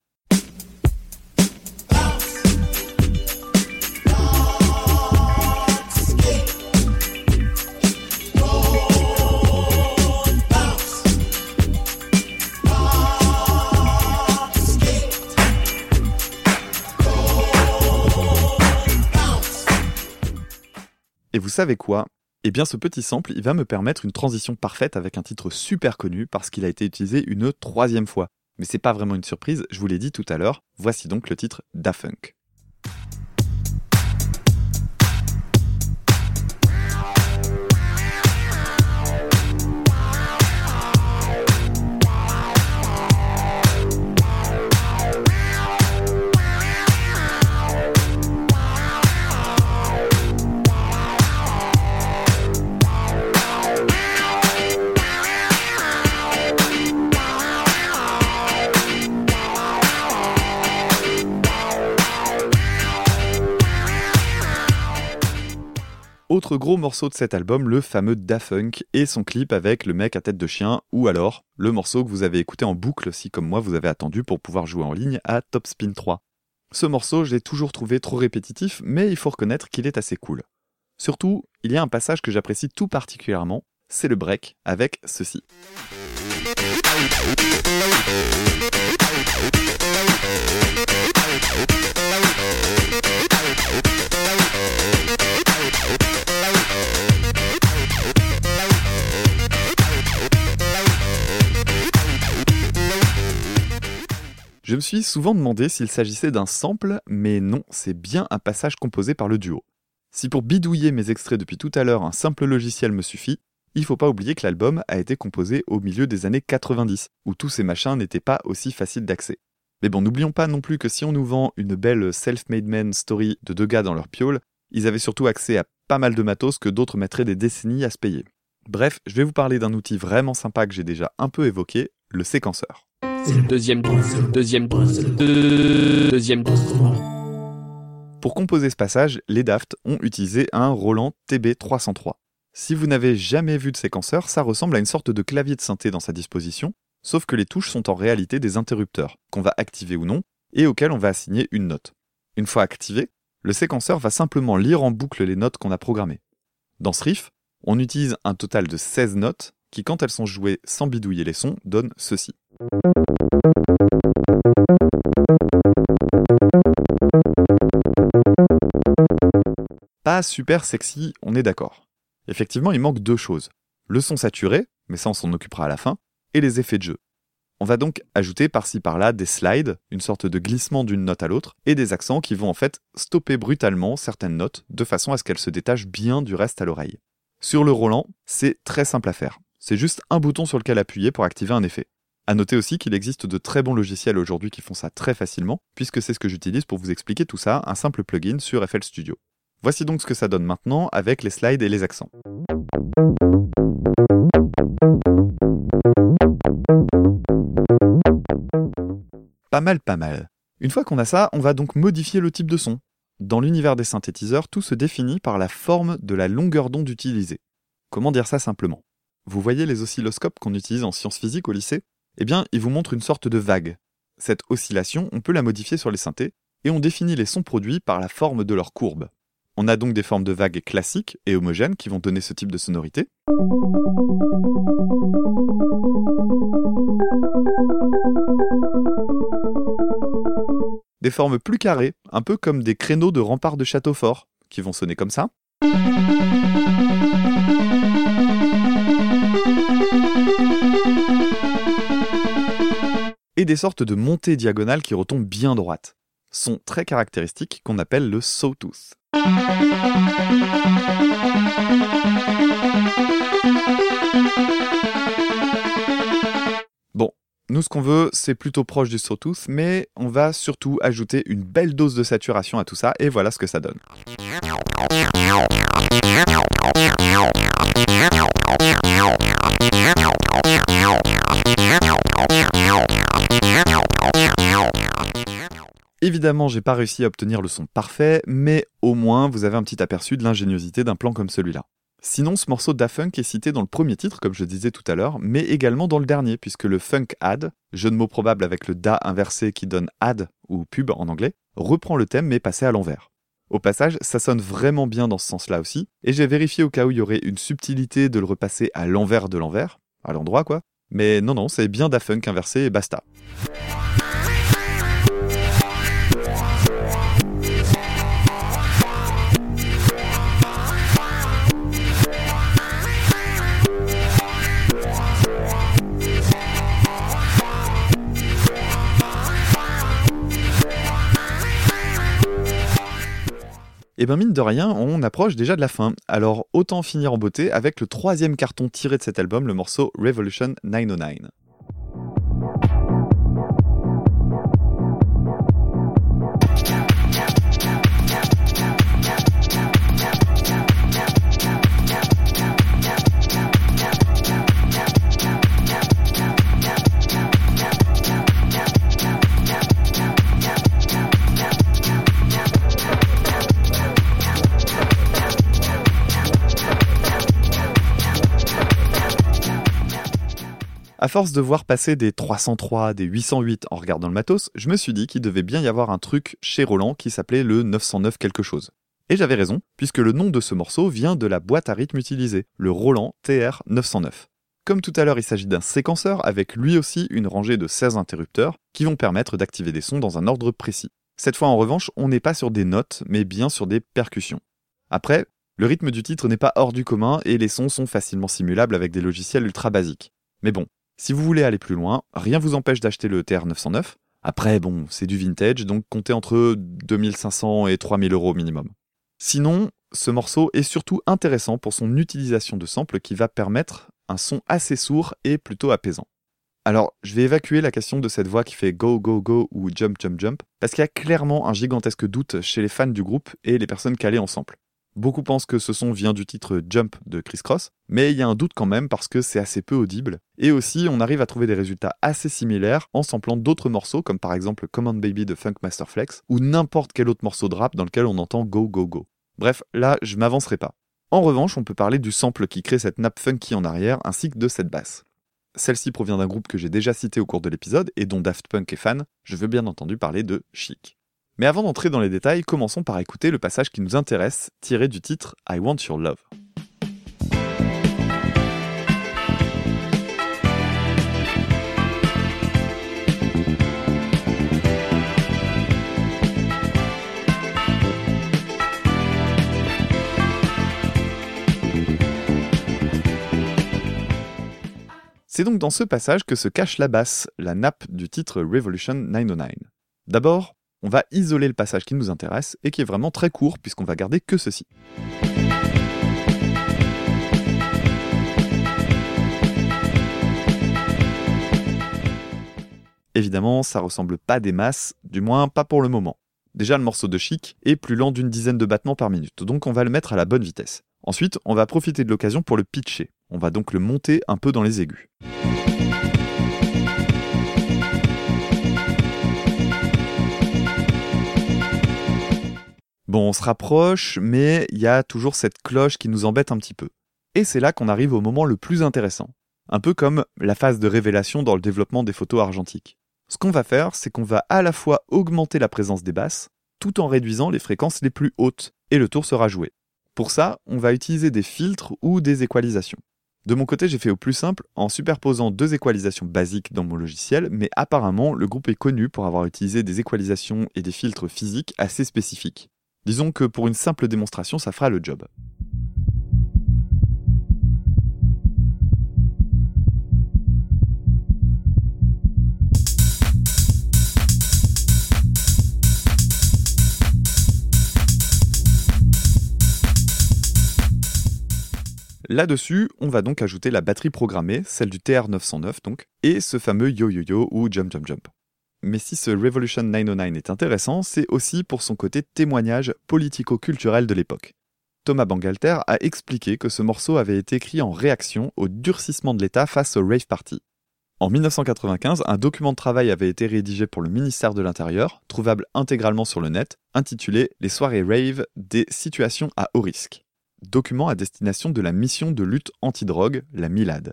Et vous savez quoi? Eh bien ce petit sample, il va me permettre une transition parfaite avec un titre super connu parce qu'il a été utilisé une troisième fois. Mais c'est pas vraiment une surprise, je vous l'ai dit tout à l'heure, voici donc le titre Da Funk. Autre gros morceau de cet album, le fameux Da Funk et son clip avec le mec à tête de chien, ou alors le morceau que vous avez écouté en boucle si comme moi vous avez attendu pour pouvoir jouer en ligne à Top Spin 3. Ce morceau, je l'ai toujours trouvé trop répétitif, mais il faut reconnaître qu'il est assez cool. Surtout, il y a un passage que j'apprécie tout particulièrement, c'est le break avec ceci. Je me suis souvent demandé s'il s'agissait d'un sample, mais non, c'est bien un passage composé par le duo. Si pour bidouiller mes extraits depuis tout à l'heure un simple logiciel me suffit, il faut pas oublier que l'album a été composé au milieu des années 90, où tous ces machins n'étaient pas aussi faciles d'accès. Mais bon, n'oublions pas non plus que si on nous vend une belle self-made man story de deux gars dans leur piole, ils avaient surtout accès à pas mal de matos que d'autres mettraient des décennies à se payer. Bref, je vais vous parler d'un outil vraiment sympa que j'ai déjà un peu évoqué, le séquenceur.
Deuxième, deuxième, deux- deuxième.
Pour composer ce passage, les Daft ont utilisé un Roland TB303. Si vous n'avez jamais vu de séquenceur, ça ressemble à une sorte de clavier de synthé dans sa disposition, sauf que les touches sont en réalité des interrupteurs, qu'on va activer ou non, et auxquels on va assigner une note. Une fois activé, le séquenceur va simplement lire en boucle les notes qu'on a programmées. Dans ce riff, on utilise un total de 16 notes qui, quand elles sont jouées sans bidouiller les sons, donnent ceci. Pas super sexy, on est d'accord. Effectivement, il manque deux choses. Le son saturé, mais ça on s'en occupera à la fin, et les effets de jeu. On va donc ajouter par-ci par-là des slides, une sorte de glissement d'une note à l'autre, et des accents qui vont en fait stopper brutalement certaines notes, de façon à ce qu'elles se détachent bien du reste à l'oreille. Sur le Roland, c'est très simple à faire. C'est juste un bouton sur lequel appuyer pour activer un effet. À noter aussi qu'il existe de très bons logiciels aujourd'hui qui font ça très facilement, puisque c'est ce que j'utilise pour vous expliquer tout ça, un simple plugin sur FL Studio. Voici donc ce que ça donne maintenant avec les slides et les accents. Pas mal, pas mal. Une fois qu'on a ça, on va donc modifier le type de son. Dans l'univers des synthétiseurs, tout se définit par la forme de la longueur d'onde utilisée. Comment dire ça simplement? Vous voyez les oscilloscopes qu'on utilise en sciences physiques au lycée? Eh bien, ils vous montrent une sorte de vague. Cette oscillation, on peut la modifier sur les synthés, et on définit les sons produits par la forme de leur courbe. On a donc des formes de vagues classiques et homogènes qui vont donner ce type de sonorité. Des formes plus carrées, un peu comme des créneaux de remparts de château fort, qui vont sonner comme ça. Et des sortes de montées diagonales qui retombent bien droites. Son très caractéristique qu'on appelle le sawtooth. Bon, nous ce qu'on veut, c'est plutôt proche du sawtooth, mais on va surtout ajouter une belle dose de saturation à tout ça, et voilà ce que ça donne. Évidemment, j'ai pas réussi à obtenir le son parfait, mais au moins vous avez un petit aperçu de l'ingéniosité d'un plan comme celui-là. Sinon, ce morceau Da Funk est cité dans le premier titre, comme je disais tout à l'heure, mais également dans le dernier, puisque le funk ad, jeu de mots probable avec le da inversé qui donne ad ou pub en anglais, reprend le thème mais passé à l'envers. Au passage, ça sonne vraiment bien dans ce sens-là aussi, et j'ai vérifié au cas où il y aurait une subtilité de le repasser à l'envers de l'envers, à l'endroit quoi, mais non non, c'est bien Da Funk inversé et basta. Et ben mine de rien, on approche déjà de la fin. Alors autant finir en beauté avec le troisième carton tiré de cet album, le morceau Revolution 909. À force de voir passer des 303, des 808 en regardant le matos, je me suis dit qu'il devait bien y avoir un truc chez Roland qui s'appelait le 909 quelque chose. Et j'avais raison, puisque le nom de ce morceau vient de la boîte à rythme utilisée, le Roland TR-909. Comme tout à l'heure, il s'agit d'un séquenceur avec lui aussi une rangée de 16 interrupteurs qui vont permettre d'activer des sons dans un ordre précis. Cette fois en revanche, on n'est pas sur des notes, mais bien sur des percussions. Après, le rythme du titre n'est pas hors du commun et les sons sont facilement simulables avec des logiciels ultra basiques. Mais bon, si vous voulez aller plus loin, rien vous empêche d'acheter le TR-909. Après, bon, c'est du vintage, donc comptez entre 2500 et 3000 euros minimum. Sinon, ce morceau est surtout intéressant pour son utilisation de samples qui va permettre un son assez sourd et plutôt apaisant. Alors, je vais évacuer la question de cette voix qui fait go go go ou jump jump jump, parce qu'il y a clairement un gigantesque doute chez les fans du groupe et les personnes calées en sample. Beaucoup pensent que ce son vient du titre Jump de Chris Cross, mais il y a un doute quand même parce que c'est assez peu audible. Et aussi, on arrive à trouver des résultats assez similaires en samplant d'autres morceaux, comme par exemple Command Baby de Funk Master Flex, ou n'importe quel autre morceau de rap dans lequel on entend Go Go Go. Bref, là, je m'avancerai pas. En revanche, on peut parler du sample qui crée cette nappe funky en arrière, ainsi que de cette basse. Celle-ci provient d'un groupe que j'ai déjà cité au cours de l'épisode et dont Daft Punk est fan, je veux bien entendu parler de Chic. Mais avant d'entrer dans les détails, commençons par écouter le passage qui nous intéresse, tiré du titre I Want Your Love. C'est donc dans ce passage que se cache la basse, la nappe du titre Revolution 909. D'abord, on va isoler le passage qui nous intéresse et qui est vraiment très court puisqu'on va garder que ceci. Évidemment, ça ressemble pas des masses, du moins pas pour le moment. Déjà, le morceau de chic est plus lent d'une dizaine de battements par minute, donc on va le mettre à la bonne vitesse. Ensuite, on va profiter de l'occasion pour le pitcher. On va donc le monter un peu dans les aigus. Bon, on se rapproche, mais il y a toujours cette cloche qui nous embête un petit peu. Et c'est là qu'on arrive au moment le plus intéressant. Un peu comme la phase de révélation dans le développement des photos argentiques. Ce qu'on va faire, c'est qu'on va à la fois augmenter la présence des basses, tout en réduisant les fréquences les plus hautes, et le tour sera joué. Pour ça, on va utiliser des filtres ou des équalisations. De mon côté, j'ai fait au plus simple en superposant deux équalisations basiques dans mon logiciel, mais apparemment, le groupe est connu pour avoir utilisé des équalisations et des filtres physiques assez spécifiques. Disons que pour une simple démonstration, ça fera le job. Là-dessus, on va donc ajouter la batterie programmée, celle du TR909 donc, et ce fameux yo-yo-yo ou jump jump jump. Mais si ce Revolution 909 est intéressant, c'est aussi pour son côté témoignage politico-culturel de l'époque. Thomas Bangalter a expliqué que ce morceau avait été écrit en réaction au durcissement de l'État face au rave party. En 1995, un document de travail avait été rédigé pour le ministère de l'Intérieur, trouvable intégralement sur le net, intitulé Les soirées rave des situations à haut risque. Document à destination de la mission de lutte anti-drogue, la MILAD.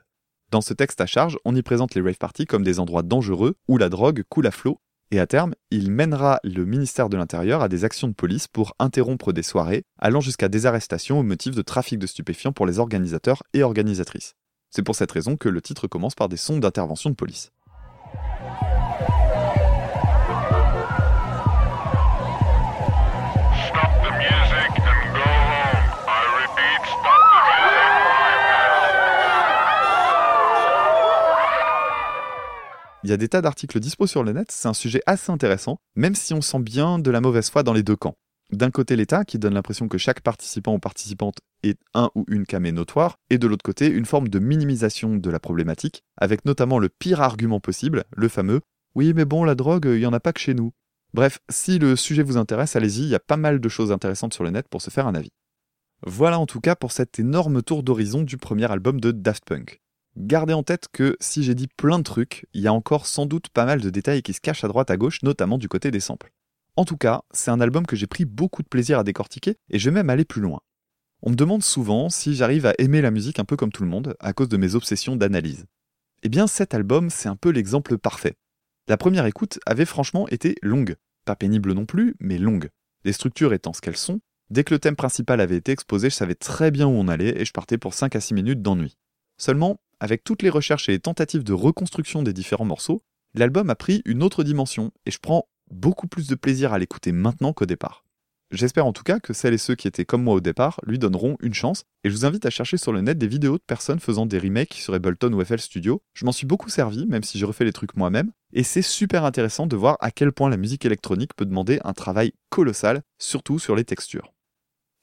Dans ce texte à charge, on y présente les rave parties comme des endroits dangereux où la drogue coule à flot, et à terme, il mènera le ministère de l'Intérieur à des actions de police pour interrompre des soirées, allant jusqu'à des arrestations au motif de trafic de stupéfiants pour les organisateurs et organisatrices. C'est pour cette raison que le titre commence par des sons d'intervention de police. Il y a des tas d'articles dispo sur le net, c'est un sujet assez intéressant, même si on sent bien de la mauvaise foi dans les deux camps. D'un côté l'État, qui donne l'impression que chaque participant ou participante est un ou une camée notoire, et de l'autre côté une forme de minimisation de la problématique, avec notamment le pire argument possible, le fameux « oui mais bon la drogue, il y en a pas que chez nous ». Bref, si le sujet vous intéresse, allez-y, il y a pas mal de choses intéressantes sur le net pour se faire un avis. Voilà en tout cas pour cet énorme tour d'horizon du premier album de Daft Punk. Gardez en tête que si j'ai dit plein de trucs, il y a encore sans doute pas mal de détails qui se cachent à droite à gauche, notamment du côté des samples. En tout cas, c'est un album que j'ai pris beaucoup de plaisir à décortiquer et je vais même aller plus loin. On me demande souvent si j'arrive à aimer la musique un peu comme tout le monde à cause de mes obsessions d'analyse. Eh bien cet album, c'est un peu l'exemple parfait. La première écoute avait franchement été longue. Pas pénible non plus, mais longue. Les structures étant ce qu'elles sont, dès que le thème principal avait été exposé, je savais très bien où on allait et je partais pour 5 à 6 minutes d'ennui. Seulement, avec toutes les recherches et les tentatives de reconstruction des différents morceaux, l'album a pris une autre dimension et je prends beaucoup plus de plaisir à l'écouter maintenant qu'au départ. J'espère en tout cas que celles et ceux qui étaient comme moi au départ lui donneront une chance, et je vous invite à chercher sur le net des vidéos de personnes faisant des remakes sur Ableton ou FL Studio. Je m'en suis beaucoup servi, même si j'ai refait les trucs moi-même, et c'est super intéressant de voir à quel point la musique électronique peut demander un travail colossal, surtout sur les textures.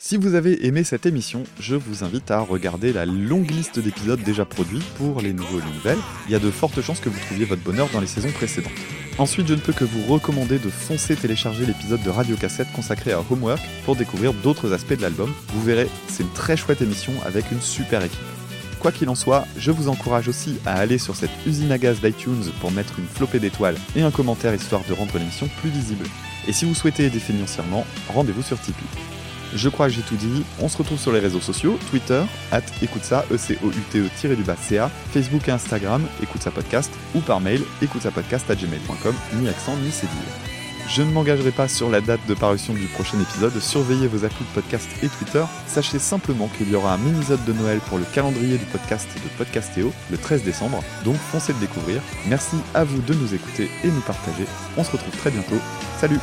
Si vous avez aimé cette émission, je vous invite à regarder la longue liste d'épisodes déjà produits pour les nouveaux et les nouvelles. Il y a de fortes chances que vous trouviez votre bonheur dans les saisons précédentes. Ensuite, je ne peux que vous recommander de foncer télécharger l'épisode de Radio Cassette consacré à Homework pour découvrir d'autres aspects de l'album. Vous verrez, c'est une très chouette émission avec une super équipe. Quoi qu'il en soit, je vous encourage aussi à aller sur cette usine à gaz d'iTunes pour mettre une flopée d'étoiles et un commentaire histoire de rendre l'émission plus visible. Et si vous souhaitez aider financièrement, rendez-vous sur Tipeee. Je crois que j'ai tout dit. On se retrouve sur les réseaux sociaux, Twitter, at écoute ça, e c o u t e du Facebook et Instagram, écoute podcast, ou par mail, écoute ça podcast à gmail.com, ni accent ni cédille. Je ne m'engagerai pas sur la date de parution du prochain épisode, surveillez vos applis de podcast et Twitter. Sachez simplement qu'il y aura un mini-zode de Noël pour le calendrier du podcast de Podcastéo le 13 décembre, donc foncez le découvrir. Merci à vous de nous écouter et nous partager. On se retrouve très bientôt. Salut